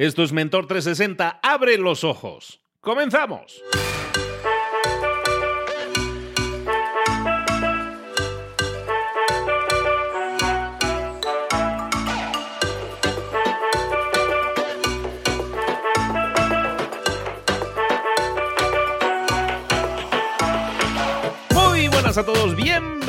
Esto es Mentor 360. Abre los ojos. ¡Comenzamos! a todos, bienvenidos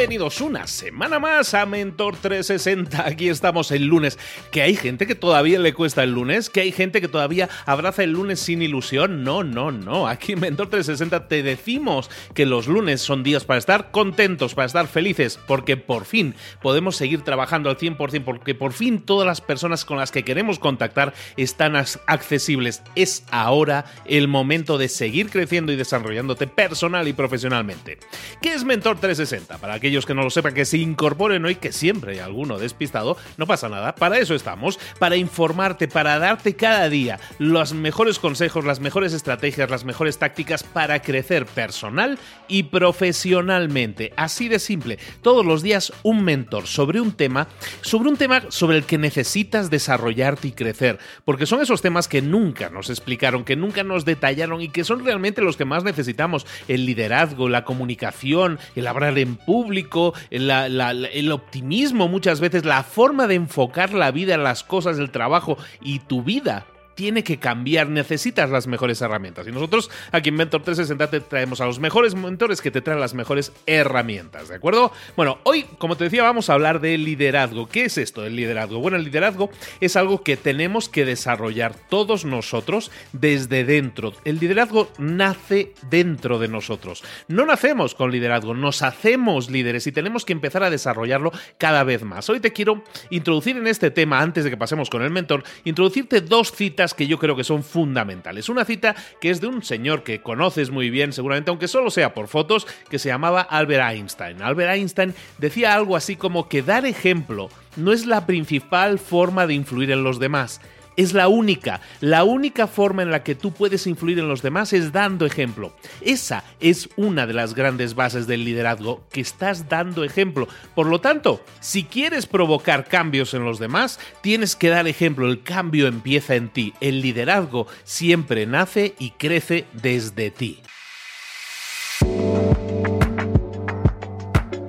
una semana más a Mentor 360. Aquí estamos el lunes. Que hay gente que todavía le cuesta el lunes, que hay gente que todavía abraza el lunes sin ilusión. No, no, no. Aquí en Mentor 360 te decimos que los lunes son días para estar contentos, para estar felices, porque por fin podemos seguir trabajando al 100%, porque por fin todas las personas con las que queremos contactar están accesibles. Es ahora el momento de seguir creciendo y desarrollándote personal y profesionalmente. ¿Qué es Mentor 360. Para aquellos que no lo sepan, que se incorporen hoy, que siempre hay alguno despistado, no pasa nada. Para eso estamos, para informarte, para darte cada día los mejores consejos, las mejores estrategias, las mejores tácticas para crecer personal y profesionalmente. Así de simple. Todos los días un mentor sobre un tema, sobre un tema sobre el que necesitas desarrollarte y crecer. Porque son esos temas que nunca nos explicaron, que nunca nos detallaron y que son realmente los que más necesitamos. El liderazgo, la comunicación, el hablar en público, el optimismo muchas veces, la forma de enfocar la vida, las cosas, el trabajo y tu vida tiene que cambiar, necesitas las mejores herramientas. Y nosotros aquí en Mentor 360 te traemos a los mejores mentores que te traen las mejores herramientas, ¿de acuerdo? Bueno, hoy, como te decía, vamos a hablar de liderazgo. ¿Qué es esto del liderazgo? Bueno, el liderazgo es algo que tenemos que desarrollar todos nosotros desde dentro. El liderazgo nace dentro de nosotros. No nacemos con liderazgo, nos hacemos líderes y tenemos que empezar a desarrollarlo cada vez más. Hoy te quiero introducir en este tema, antes de que pasemos con el mentor, introducirte dos citas que yo creo que son fundamentales. Una cita que es de un señor que conoces muy bien, seguramente, aunque solo sea por fotos, que se llamaba Albert Einstein. Albert Einstein decía algo así como que dar ejemplo no es la principal forma de influir en los demás es la única. La única forma en la que tú puedes influir en los demás es dando ejemplo. Esa es una de las grandes bases del liderazgo, que estás dando ejemplo. Por lo tanto, si quieres provocar cambios en los demás, tienes que dar ejemplo. El cambio empieza en ti. El liderazgo siempre nace y crece desde ti.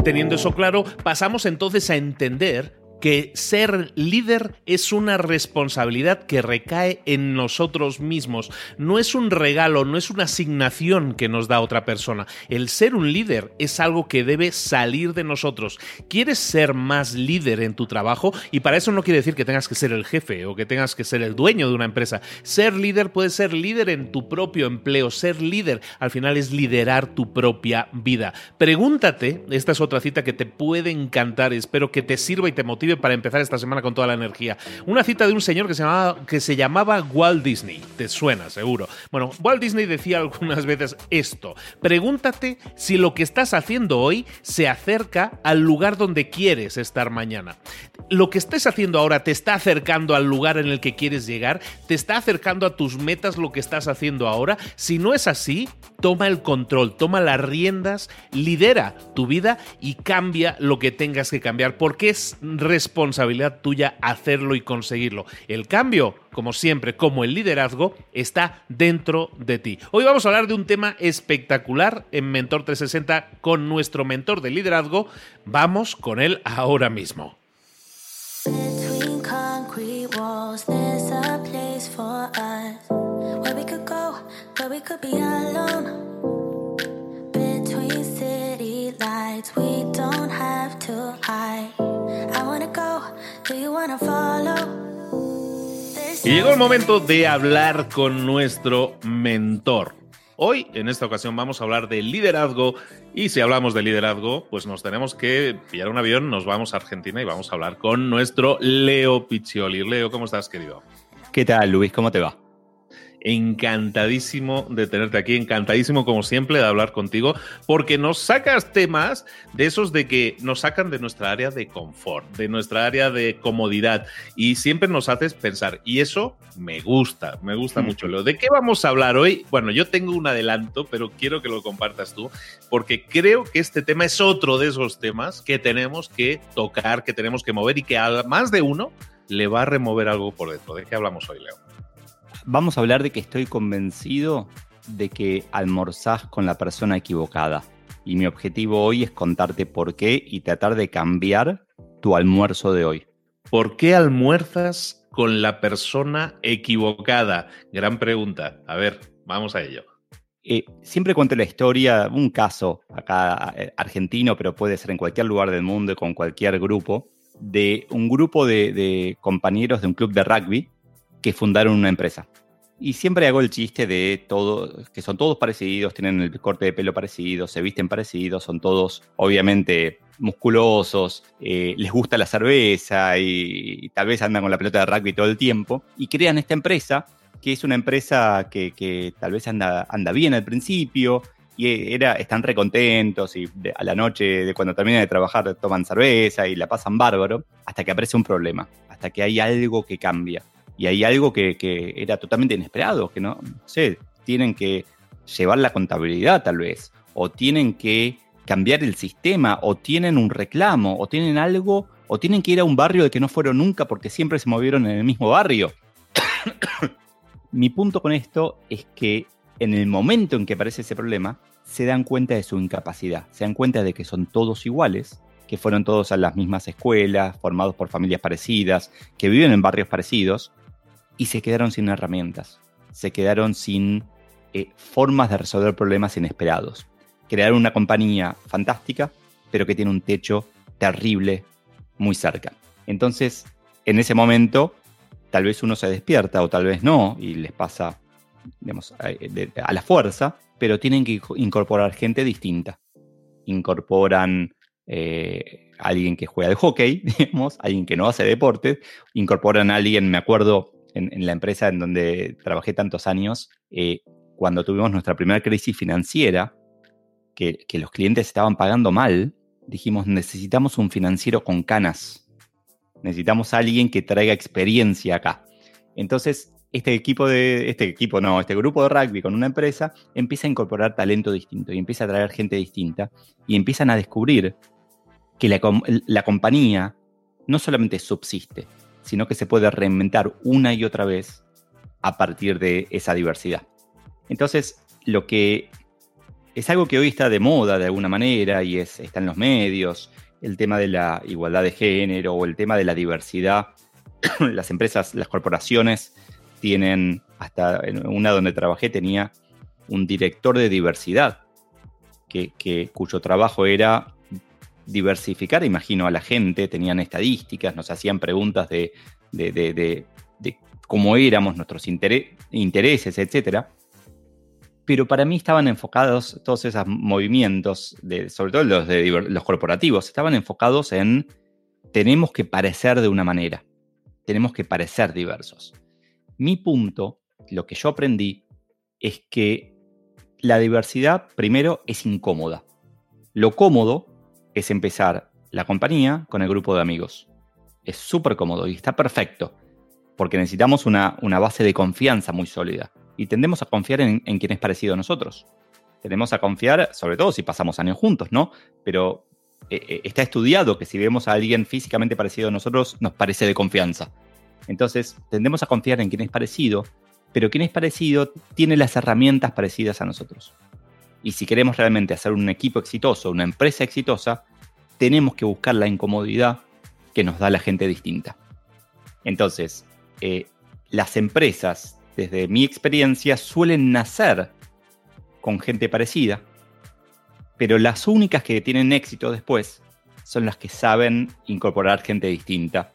Teniendo eso claro, pasamos entonces a entender que ser líder es una responsabilidad que recae en nosotros mismos. No es un regalo, no es una asignación que nos da otra persona. El ser un líder es algo que debe salir de nosotros. ¿Quieres ser más líder en tu trabajo? Y para eso no quiere decir que tengas que ser el jefe o que tengas que ser el dueño de una empresa. Ser líder puede ser líder en tu propio empleo. Ser líder al final es liderar tu propia vida. Pregúntate, esta es otra cita que te puede encantar, espero que te sirva y te motive para empezar esta semana con toda la energía. Una cita de un señor que se llamaba, que se llamaba Walt Disney. Te suena, seguro. Bueno, Walt Disney decía algunas veces esto. Pregúntate si lo que estás haciendo hoy se acerca al lugar donde quieres estar mañana. Lo que estés haciendo ahora te está acercando al lugar en el que quieres llegar, te está acercando a tus metas lo que estás haciendo ahora. Si no es así, toma el control, toma las riendas, lidera tu vida y cambia lo que tengas que cambiar, porque es responsabilidad tuya hacerlo y conseguirlo. El cambio, como siempre, como el liderazgo, está dentro de ti. Hoy vamos a hablar de un tema espectacular en Mentor 360 con nuestro mentor de liderazgo. Vamos con él ahora mismo. Y llegó el momento de hablar con nuestro mentor. Hoy, en esta ocasión, vamos a hablar de liderazgo. Y si hablamos de liderazgo, pues nos tenemos que pillar un avión, nos vamos a Argentina y vamos a hablar con nuestro Leo Piccioli. Leo, ¿cómo estás, querido? ¿Qué tal, Luis? ¿Cómo te va? Encantadísimo de tenerte aquí, encantadísimo como siempre de hablar contigo, porque nos sacas temas de esos de que nos sacan de nuestra área de confort, de nuestra área de comodidad y siempre nos haces pensar y eso me gusta, me gusta mucho. Lo de qué vamos a hablar hoy, bueno, yo tengo un adelanto, pero quiero que lo compartas tú, porque creo que este tema es otro de esos temas que tenemos que tocar, que tenemos que mover y que a más de uno le va a remover algo por dentro. ¿De qué hablamos hoy, Leo? Vamos a hablar de que estoy convencido de que almorzás con la persona equivocada. Y mi objetivo hoy es contarte por qué y tratar de cambiar tu almuerzo de hoy. ¿Por qué almuerzas con la persona equivocada? Gran pregunta. A ver, vamos a ello. Eh, siempre cuento la historia, un caso acá eh, argentino, pero puede ser en cualquier lugar del mundo, con cualquier grupo, de un grupo de compañeros de un club de rugby que fundaron una empresa. Y siempre hago el chiste de todo, que son todos parecidos, tienen el corte de pelo parecido, se visten parecidos, son todos obviamente musculosos, eh, les gusta la cerveza y, tal vez andan con la pelota de rugby todo el tiempo. Y crean esta empresa, que es una empresa que, tal vez anda, anda bien al principio, y era, están recontentos y a la noche de cuando terminan de trabajar toman cerveza y la pasan bárbaro, hasta que aparece un problema, hasta que hay algo que cambia y hay algo que, era totalmente inesperado, que no, sé, tienen que llevar la contabilidad tal vez, o tienen que cambiar el sistema, o tienen un reclamo, o tienen algo, o tienen que ir a un barrio de que no fueron nunca porque siempre se movieron en el mismo barrio. Mi punto con esto es que en el momento en que aparece ese problema, se dan cuenta de su incapacidad, se dan cuenta de que son todos iguales, que fueron todos a las mismas escuelas, formados por familias parecidas, que viven en barrios parecidos, y se quedaron sin herramientas, se quedaron sin eh, formas de resolver problemas inesperados. Crearon una compañía fantástica, pero que tiene un techo terrible muy cerca. Entonces, en ese momento, tal vez uno se despierta o tal vez no, y les pasa a, la fuerza, pero tienen que incorporar gente distinta. Incorporan eh, alguien que juega de hockey, digamos, alguien que no hace deporte, incorporan a alguien, me acuerdo, en, la empresa en donde trabajé tantos años, eh, cuando tuvimos nuestra primera crisis financiera, que, los clientes estaban pagando mal, dijimos, necesitamos un financiero con canas. Necesitamos alguien que traiga experiencia acá. Entonces, este equipo de, este equipo no, este grupo de rugby con una empresa empieza a incorporar talento distinto y empieza a traer gente distinta y empiezan a descubrir que la compañía no solamente subsiste, sino que se puede reinventar una y otra vez a partir de esa diversidad. Entonces, lo que es algo que hoy está de moda de alguna manera y es, está en los medios, el tema de la igualdad de género o el tema de la diversidad. las empresas, las corporaciones tienen, hasta en una donde trabajé tenía un director de diversidad, que, cuyo trabajo era diversificar, imagino, a la gente, tenían estadísticas, nos hacían preguntas de, cómo éramos, nuestros intereses, etc. Pero para mí estaban enfocados, todos esos movimientos, sobre todo los, de, los corporativos, estaban enfocados en tenemos que parecer de una manera, tenemos que parecer diversos. Mi punto, lo que yo aprendí, es que la diversidad, primero, es incómoda. Lo cómodo es empezar la compañía con el grupo de amigos. Es súper cómodo y está perfecto, porque necesitamos una, base de confianza muy sólida y tendemos a confiar en, en quien es parecido a nosotros. Tendemos a confiar, sobre todo si pasamos años juntos, ¿no? Pero eh, eh, está estudiado que si vemos a alguien físicamente parecido a nosotros, nos parece de confianza. Entonces, tendemos a confiar en quien es parecido, pero quien es parecido tiene las herramientas parecidas a nosotros. Y si queremos realmente hacer un equipo exitoso, una empresa exitosa, tenemos que buscar la incomodidad que nos da la gente distinta. Entonces, eh, las empresas, desde mi experiencia, suelen nacer con gente parecida, pero las únicas que tienen éxito después son las que saben incorporar gente distinta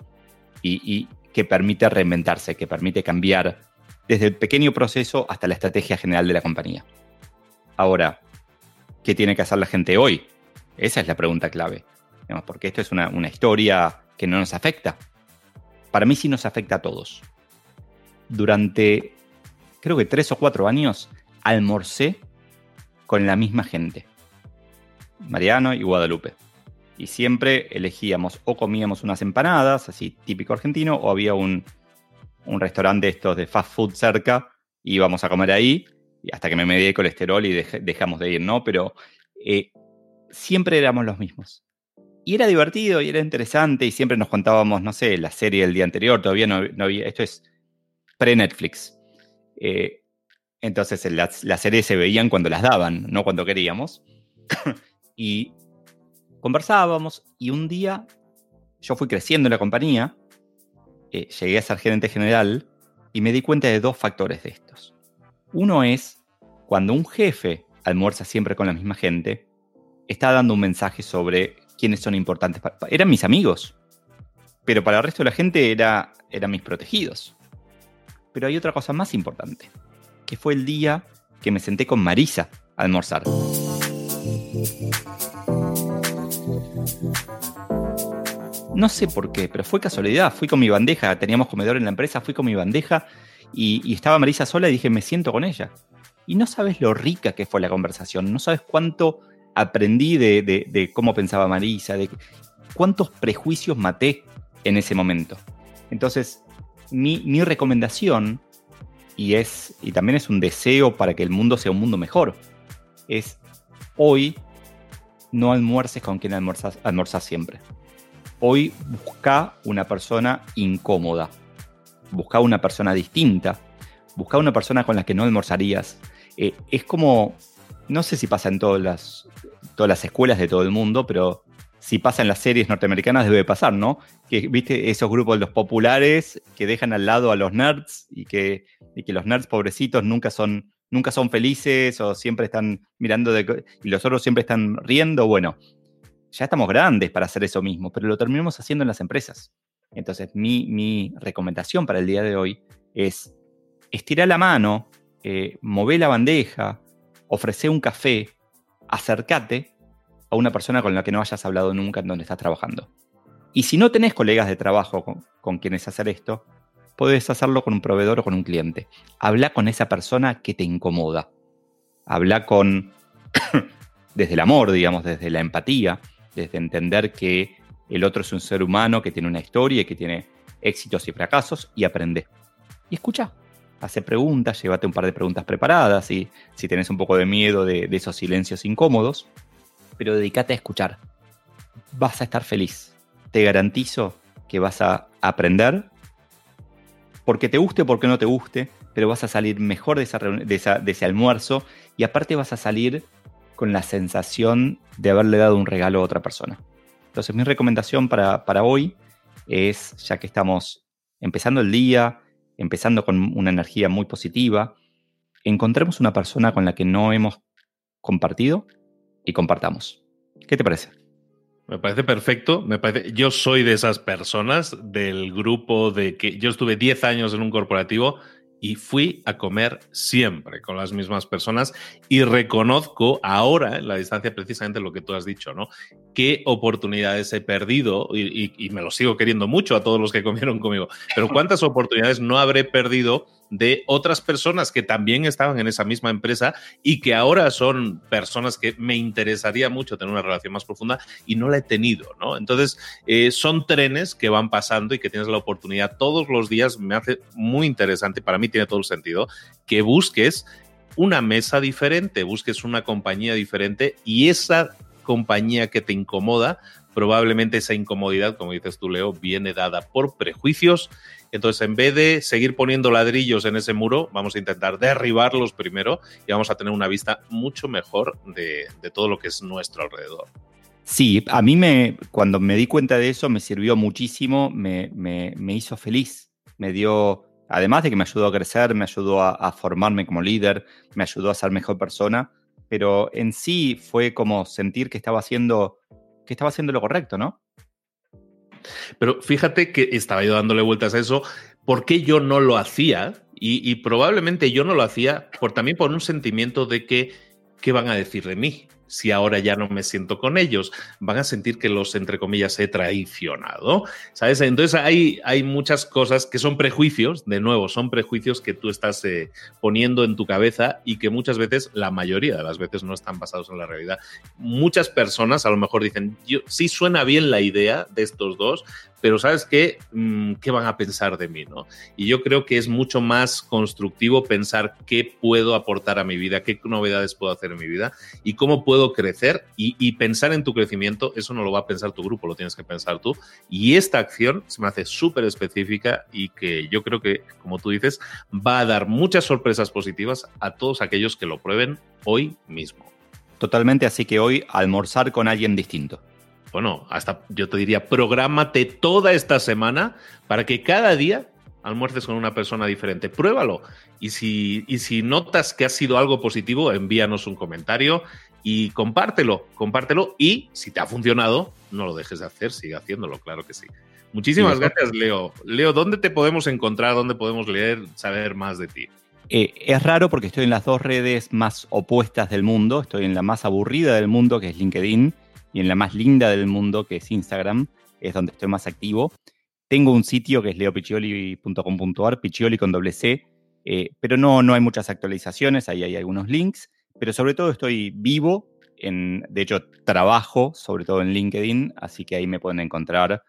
y, que permite reinventarse, que permite cambiar desde el pequeño proceso hasta la estrategia general de la compañía. Ahora, ¿qué tiene que hacer la gente hoy? Esa es la pregunta clave. Porque esto es una, historia que no nos afecta. Para mí sí nos afecta a todos. Durante, creo que tres o cuatro años, almorcé con la misma gente. Mariano y Guadalupe. Y siempre elegíamos o comíamos unas empanadas, así típico argentino, o había un, un restaurante estos de fast food cerca, y íbamos a comer ahí, hasta que me medí el colesterol y dejamos de ir, ¿no? Pero eh, siempre éramos los mismos. Y era divertido y era interesante, y siempre nos contábamos, no sé, la serie del día anterior, todavía no, había, esto es pre-Netflix. Eh, entonces las, las series se veían cuando las daban, no cuando queríamos. y conversábamos y un día yo fui creciendo en la compañía, eh, llegué a ser gerente general y me di cuenta de dos factores de estos. Uno es cuando un jefe almuerza siempre con la misma gente, está dando un mensaje sobre quiénes son importantes. Para, eran mis amigos, pero para el resto de la gente era, eran mis protegidos. Pero hay otra cosa más importante, que fue el día que me senté con Marisa a almorzar. No sé por qué, pero fue casualidad. Fui con mi bandeja, teníamos comedor en la empresa, fui con mi bandeja y, estaba Marisa sola y dije, me siento con ella. Y no sabes lo rica que fue la conversación, no sabes cuánto aprendí de, cómo pensaba Marisa, de cuántos prejuicios maté en ese momento. Entonces, mi, recomendación, y, es, y también es un deseo para que el mundo sea un mundo mejor, es hoy no almuerces con quien almuerzas, siempre. Hoy busca una persona incómoda, busca una persona distinta, busca una persona con la que no almorzarías. Eh, es como, no sé si pasa en todas las, todas las escuelas de todo el mundo, pero si pasa en las series norteamericanas debe pasar, ¿no? Que, viste, esos grupos, los populares, que dejan al lado a los nerds y que, y que los nerds pobrecitos nunca son nunca son felices o siempre están mirando de, y los otros siempre están riendo. Bueno, ya estamos grandes para hacer eso mismo, pero lo terminamos haciendo en las empresas. Entonces, mi, recomendación para el día de hoy es estirar la mano, eh, mover la bandeja, ofrecer un café, acércate a una persona con la que no hayas hablado nunca en donde estás trabajando. Y si no tenés colegas de trabajo con, con quienes hacer esto, puedes hacerlo con un proveedor o con un cliente. Habla con esa persona que te incomoda. Habla con, desde el amor, digamos, desde la empatía, desde entender que el otro es un ser humano que tiene una historia y que tiene éxitos y fracasos y aprende. Y escucha, hace preguntas, llévate un par de preguntas preparadas y si tenés un poco de miedo de, de esos silencios incómodos, pero dedícate a escuchar. Vas a estar feliz. Te garantizo que vas a aprender porque te guste o porque no te guste, pero vas a salir mejor de, ese almuerzo y aparte vas a salir con la sensación de haberle dado un regalo a otra persona. Entonces mi recomendación para hoy es, ya que estamos empezando el día, empezando con una energía muy positiva, encontremos una persona con la que no hemos compartido y compartamos. ¿Qué te parece? Me parece perfecto. Me parece, yo soy de esas personas del grupo de que yo estuve 10 años en un corporativo y fui a comer siempre con las mismas personas y reconozco ahora, en la distancia, precisamente lo que tú has dicho, ¿no? Qué oportunidades he perdido y, y, me lo sigo queriendo mucho a todos los que comieron conmigo, pero cuántas oportunidades no habré perdido de otras personas que también estaban en esa misma empresa y que ahora son personas que me interesaría mucho tener una relación más profunda y no la he tenido, ¿no? Entonces, eh, son trenes que van pasando y que tienes la oportunidad todos los días, me hace muy interesante, para mí tiene todo el sentido, que busques una mesa diferente, busques una compañía diferente y esa compañía que te incomoda, probablemente esa incomodidad, como dices tú, Leo, viene dada por prejuicios entonces, en vez de seguir poniendo ladrillos en ese muro, vamos a intentar derribarlos primero y vamos a tener una vista mucho mejor de, todo lo que es nuestro alrededor. Sí, a mí me, cuando me di cuenta de eso me sirvió muchísimo, me, hizo feliz, me dio, además de que me ayudó a crecer, me ayudó a, formarme como líder, me ayudó a ser mejor persona, pero en sí fue como sentir que estaba haciendo, que estaba haciendo lo correcto, ¿no? Pero fíjate que estaba yo dándole vueltas a eso, ¿por qué yo no lo hacía? Y, probablemente yo no lo hacía por, también por un sentimiento de que, ¿qué van a decir de mí? Si ahora ya no me siento con ellos, van a sentir que los, entre comillas, he traicionado, ¿sabes? Entonces hay, hay muchas cosas que son prejuicios, de nuevo, son prejuicios que tú estás eh, poniendo en tu cabeza y que muchas veces, la mayoría de las veces, no están basados en la realidad. Muchas personas a lo mejor dicen, yo, sí suena bien la idea de estos dos, pero ¿sabes qué? Mm, ¿Qué van a pensar de mí? ¿no? Y yo creo que es mucho más constructivo pensar qué puedo aportar a mi vida, qué novedades puedo hacer en mi vida y cómo puedo crecer y, y pensar en tu crecimiento, eso no lo va a pensar tu grupo, lo tienes que pensar tú. Y esta acción se me hace súper específica y que yo creo que, como tú dices, va a dar muchas sorpresas positivas a todos aquellos que lo prueben hoy mismo. Totalmente, así que hoy almorzar con alguien distinto bueno, hasta yo te diría, prográmate toda esta semana para que cada día almuerces con una persona diferente. Pruébalo. Y si, y si notas que ha sido algo positivo, envíanos un comentario y compártelo, compártelo. Y si te ha funcionado, no lo dejes de hacer, sigue haciéndolo, claro que sí. Muchísimas gracias, Leo. Leo, ¿dónde te podemos encontrar? ¿Dónde podemos leer, saber más de ti? Eh, es raro porque estoy en las dos redes más opuestas del mundo. Estoy en la más aburrida del mundo, que es LinkedIn y en la más linda del mundo, que es Instagram, es donde estoy más activo. Tengo un sitio que es leopiccioli.com.ar, Piccioli con doble C, eh, pero no, no hay muchas actualizaciones, ahí hay algunos links, pero sobre todo estoy vivo, en, de hecho trabajo sobre todo en LinkedIn, así que ahí me pueden encontrar.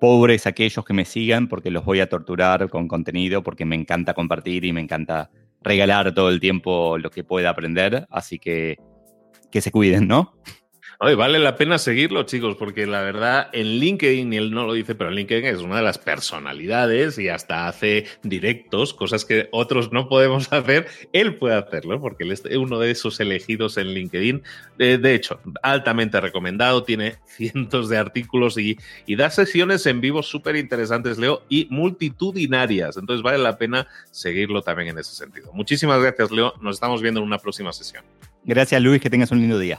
Pobres aquellos que me sigan porque los voy a torturar con contenido, porque me encanta compartir y me encanta regalar todo el tiempo lo que pueda aprender, así que que se cuiden, ¿no? Vale la pena seguirlo, chicos, porque la verdad en LinkedIn, y él no lo dice, pero en LinkedIn es una de las personalidades y hasta hace directos, cosas que otros no podemos hacer. Él puede hacerlo porque él es uno de esos elegidos en LinkedIn. De, hecho, altamente recomendado, tiene cientos de artículos y, y da sesiones en vivo súper interesantes, Leo, y multitudinarias. Entonces vale la pena seguirlo también en ese sentido. Muchísimas gracias, Leo. Nos estamos viendo en una próxima sesión. Gracias, Luis. Que tengas un lindo día.